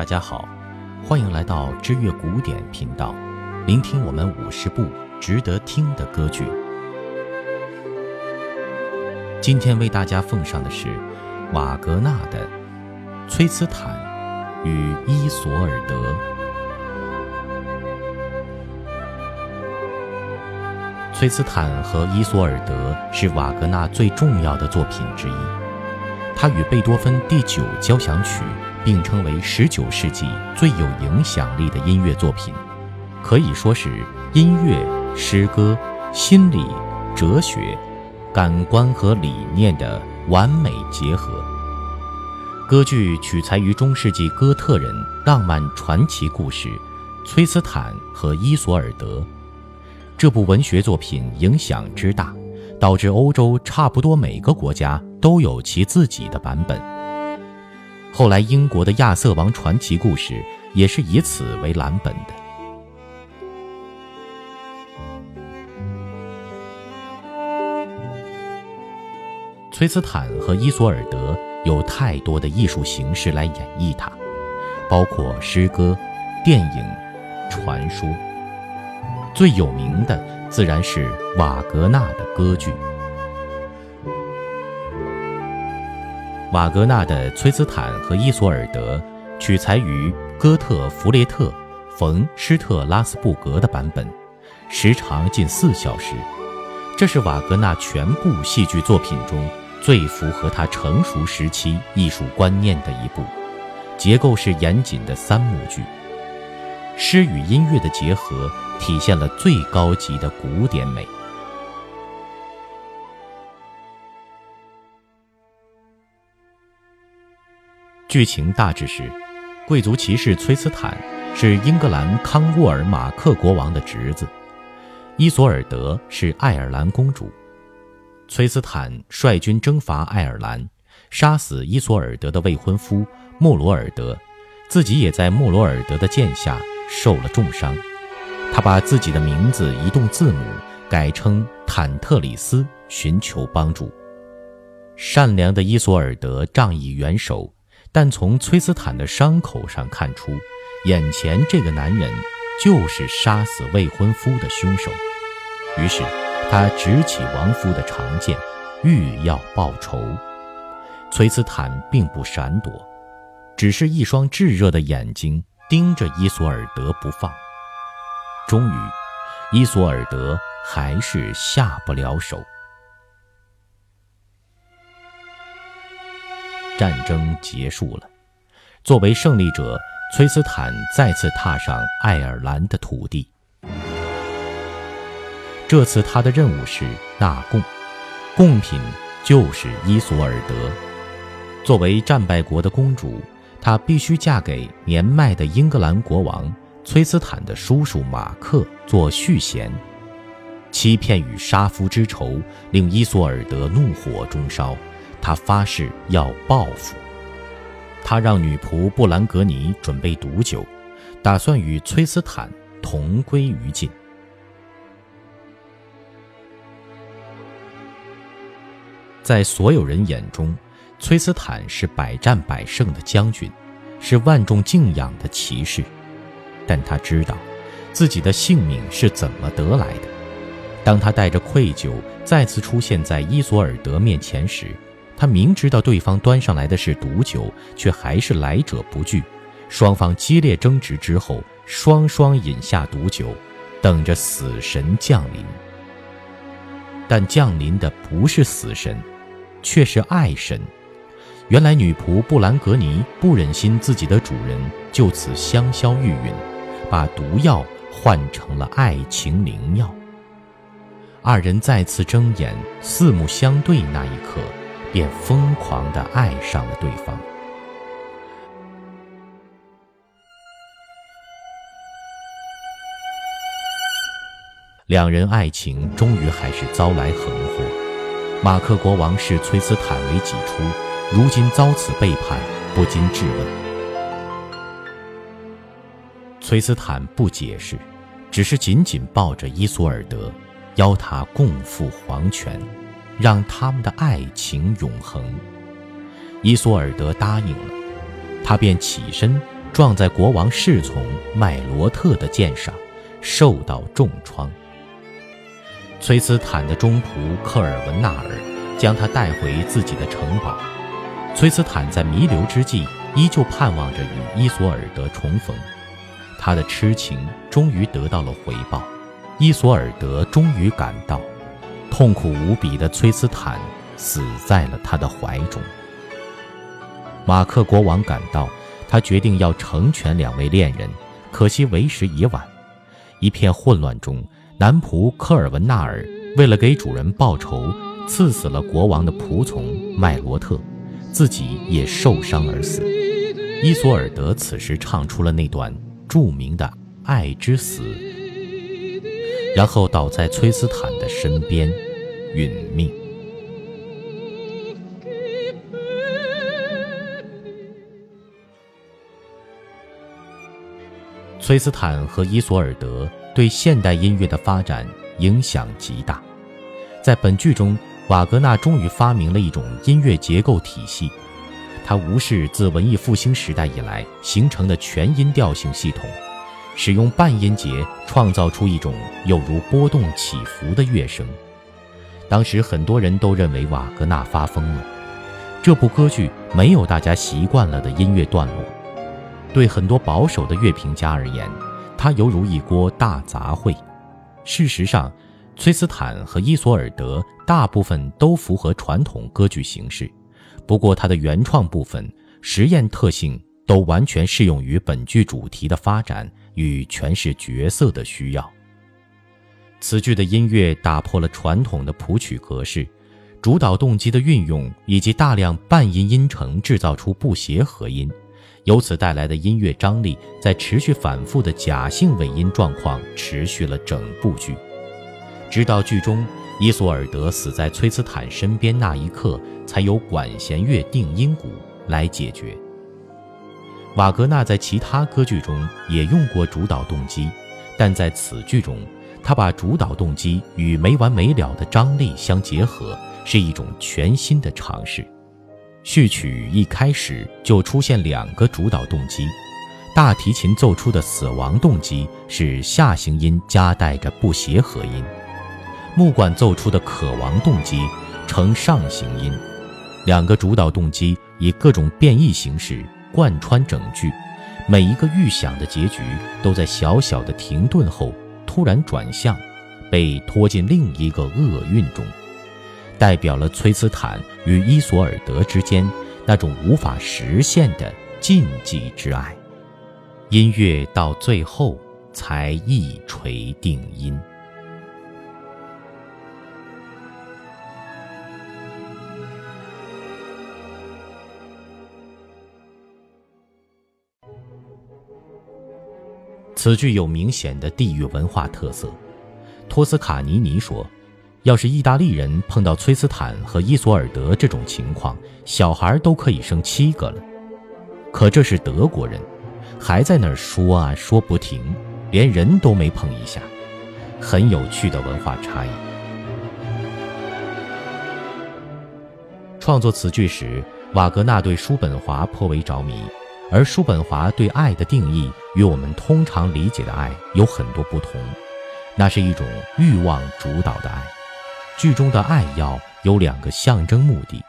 大家好，欢迎来到知乐古典频道，聆听我们五十部值得听的歌剧。今天为大家奉上的是瓦格纳的《崔斯坦与伊索尔德》。《崔斯坦和伊索尔德》是瓦格纳最重要的作品之一，它与贝多芬第九交响曲。并称为十九世纪最有影响力的音乐作品，可以说是音乐、诗歌、心理、哲学、感官和理念的完美结合。歌剧取材于中世纪哥特人浪漫传奇故事《崔斯坦和伊索尔德》。这部文学作品影响之大，导致欧洲差不多每个国家都有其自己的版本。后来，英国的亚瑟王传奇故事也是以此为蓝本的。崔斯坦和伊索尔德有太多的艺术形式来演绎它，包括诗歌、电影、传说。最有名的自然是瓦格纳的歌剧。瓦格纳的《崔斯坦和伊索尔德》取材于哥特弗列特·冯·施特拉斯布格的版本，时长近四小时。这是瓦格纳全部戏剧作品中最符合他成熟时期艺术观念的一部。结构是严谨的三幕剧，诗与音乐的结合体现了最高级的古典美。剧情大致是：贵族骑士崔斯坦是英格兰康沃尔马克国王的侄子，伊索尔德是爱尔兰公主。崔斯坦率军征伐爱尔兰，杀死伊索尔德的未婚夫莫罗尔德，自己也在莫罗尔德的剑下受了重伤。他把自己的名字移动字母，改称坦特里斯，寻求帮助。善良的伊索尔德仗义援手。但从崔斯坦的伤口上看出，眼前这个男人就是杀死未婚夫的凶手。于是，他执起亡夫的长剑，欲要报仇。崔斯坦并不闪躲，只是一双炙热的眼睛盯着伊索尔德不放。终于，伊索尔德还是下不了手。战争结束了，作为胜利者，崔斯坦再次踏上爱尔兰的土地。这次他的任务是纳贡，贡品就是伊索尔德。作为战败国的公主，她必须嫁给年迈的英格兰国王崔斯坦的叔叔马克做续弦。欺骗与杀夫之仇令伊索尔德怒火中烧。他发誓要报复。他让女仆布兰格尼准备毒酒，打算与崔斯坦同归于尽。在所有人眼中，崔斯坦是百战百胜的将军，是万众敬仰的骑士。但他知道，自己的性命是怎么得来的。当他带着愧疚再次出现在伊索尔德面前时，他明知道对方端上来的是毒酒，却还是来者不拒。双方激烈争执之后，双双饮下毒酒，等着死神降临。但降临的不是死神，却是爱神。原来女仆布兰格尼不忍心自己的主人就此香消玉殒，把毒药换成了爱情灵药。二人再次睁眼，四目相对那一刻。便疯狂地爱上了对方。两人爱情终于还是遭来横祸。马克国王视崔斯坦为己出，如今遭此背叛，不禁质问。崔斯坦不解释，只是紧紧抱着伊索尔德，邀他共赴黄泉。让他们的爱情永恒。伊索尔德答应了，他便起身撞在国王侍从麦罗特的剑上，受到重创。崔斯坦的中仆科尔文纳尔将他带回自己的城堡。崔斯坦在弥留之际，依旧盼望着与伊索尔德重逢。他的痴情终于得到了回报，伊索尔德终于赶到。痛苦无比的崔斯坦死在了他的怀中。马克国王赶到，他决定要成全两位恋人，可惜为时已晚。一片混乱中，男仆科尔文纳尔为了给主人报仇，刺死了国王的仆从麦罗特，自己也受伤而死。伊索尔德此时唱出了那段著名的《爱之死》，然后倒在崔斯坦的身边。殒命。崔斯坦和伊索尔德对现代音乐的发展影响极大。在本剧中，瓦格纳终于发明了一种音乐结构体系，他无视自文艺复兴时代以来形成的全音调性系统，使用半音节创造出一种有如波动起伏的乐声。当时很多人都认为瓦格纳发疯了，这部歌剧没有大家习惯了的音乐段落。对很多保守的乐评家而言，它犹如一锅大杂烩。事实上，崔斯坦和伊索尔德大部分都符合传统歌剧形式，不过它的原创部分、实验特性都完全适用于本剧主题的发展与诠释角色的需要。此剧的音乐打破了传统的谱曲格式，主导动机的运用以及大量半音音程制造出不协和音，由此带来的音乐张力，在持续反复的假性尾音状况持续了整部剧，直到剧中伊索尔德死在崔斯坦身边那一刻，才由管弦乐定音鼓来解决。瓦格纳在其他歌剧中也用过主导动机，但在此剧中。他把主导动机与没完没了的张力相结合，是一种全新的尝试。序曲一开始就出现两个主导动机，大提琴奏出的死亡动机是下行音夹带着不协和音，木管奏出的渴亡动机呈上行音。两个主导动机以各种变异形式贯穿整句，每一个预想的结局都在小小的停顿后。突然转向，被拖进另一个厄运中，代表了崔斯坦与伊索尔德之间那种无法实现的禁忌之爱。音乐到最后才一锤定音。此剧有明显的地域文化特色。托斯卡尼尼说：“要是意大利人碰到崔斯坦和伊索尔德这种情况，小孩都可以生七个了。可这是德国人，还在那儿说啊说不停，连人都没碰一下，很有趣的文化差异。”创作此剧时，瓦格纳对叔本华颇为着迷。而叔本华对爱的定义与我们通常理解的爱有很多不同，那是一种欲望主导的爱。剧中的爱要有两个象征目的：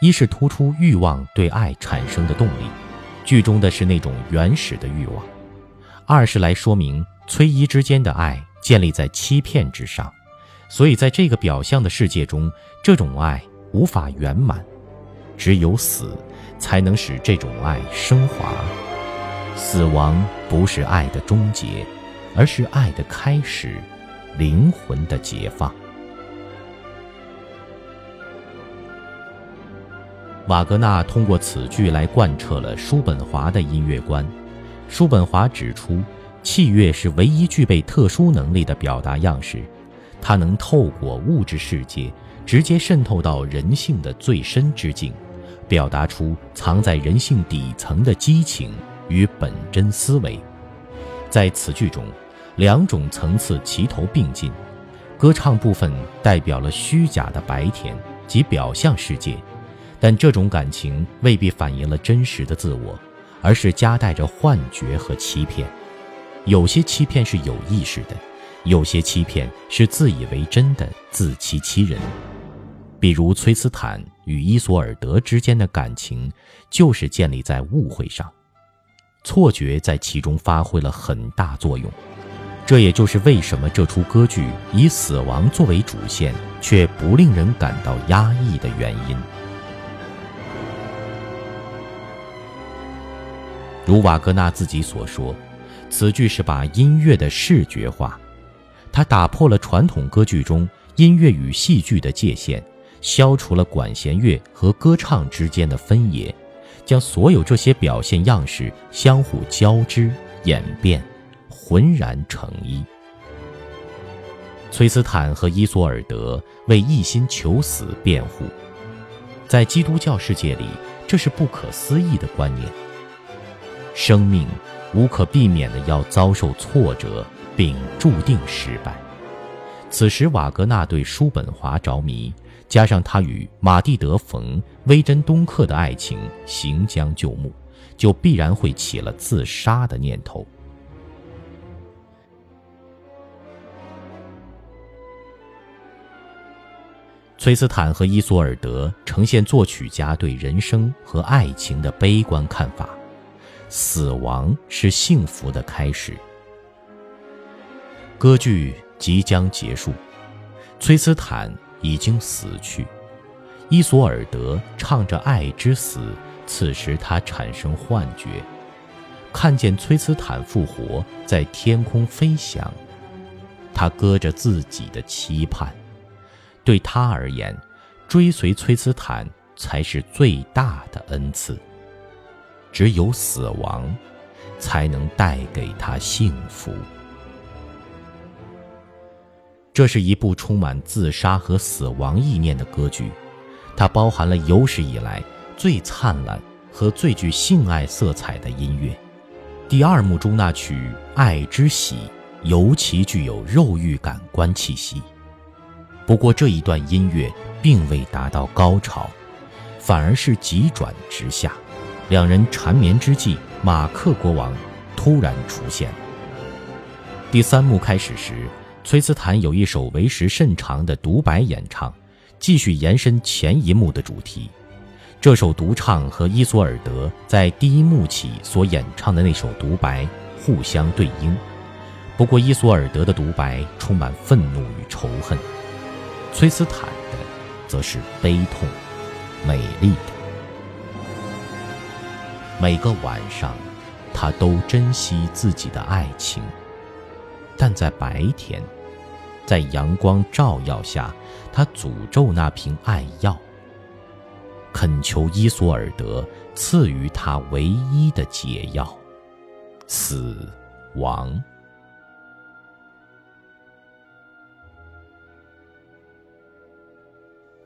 一是突出欲望对爱产生的动力，剧中的是那种原始的欲望；二是来说明崔姨之间的爱建立在欺骗之上，所以在这个表象的世界中，这种爱无法圆满，只有死。才能使这种爱升华。死亡不是爱的终结，而是爱的开始，灵魂的解放。瓦格纳通过此剧来贯彻了叔本华的音乐观。叔本华指出，器乐是唯一具备特殊能力的表达样式，它能透过物质世界，直接渗透到人性的最深之境。表达出藏在人性底层的激情与本真思维，在此剧中，两种层次齐头并进。歌唱部分代表了虚假的白天及表象世界，但这种感情未必反映了真实的自我，而是夹带着幻觉和欺骗。有些欺骗是有意识的，有些欺骗是自以为真的自欺欺人。比如崔斯坦与伊索尔德之间的感情，就是建立在误会上，错觉在其中发挥了很大作用。这也就是为什么这出歌剧以死亡作为主线，却不令人感到压抑的原因。如瓦格纳自己所说，此剧是把音乐的视觉化，它打破了传统歌剧中音乐与戏剧的界限。消除了管弦乐和歌唱之间的分野，将所有这些表现样式相互交织演变，浑然成一。崔斯坦和伊索尔德为一心求死辩护，在基督教世界里，这是不可思议的观念。生命无可避免的要遭受挫折，并注定失败。此时，瓦格纳对叔本华着迷。加上他与马蒂德·冯·威珍东克的爱情行将就木，就必然会起了自杀的念头。崔斯坦和伊索尔德呈现作曲家对人生和爱情的悲观看法：死亡是幸福的开始。歌剧即将结束，崔斯坦。已经死去，伊索尔德唱着爱之死。此时他产生幻觉，看见崔斯坦复活，在天空飞翔。他搁着自己的期盼，对他而言，追随崔斯坦才是最大的恩赐。只有死亡，才能带给他幸福。这是一部充满自杀和死亡意念的歌剧，它包含了有史以来最灿烂和最具性爱色彩的音乐。第二幕中那曲《爱之喜》尤其具有肉欲感官气息。不过这一段音乐并未达到高潮，反而是急转直下。两人缠绵之际，马克国王突然出现。第三幕开始时。崔斯坦有一首为时甚长的独白演唱，继续延伸前一幕的主题。这首独唱和伊索尔德在第一幕起所演唱的那首独白互相对应。不过，伊索尔德的独白充满愤怒与仇恨，崔斯坦的则是悲痛、美丽的。每个晚上，他都珍惜自己的爱情。但在白天，在阳光照耀下，他诅咒那瓶爱药，恳求伊索尔德赐予他唯一的解药——死亡。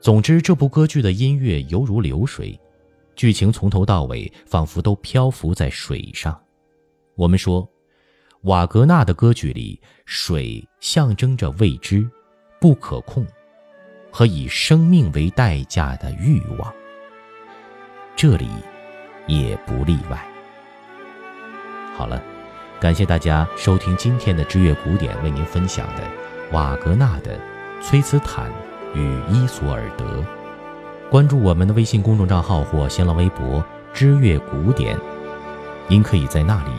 总之，这部歌剧的音乐犹如流水，剧情从头到尾仿佛都漂浮在水上。我们说。瓦格纳的歌剧里，水象征着未知、不可控和以生命为代价的欲望。这里也不例外。好了，感谢大家收听今天的知乐古典为您分享的瓦格纳的《崔斯坦与伊索尔德》。关注我们的微信公众账号或新浪微博“知乐古典”，您可以在那里。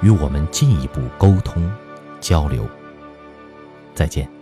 与我们进一步沟通交流。再见。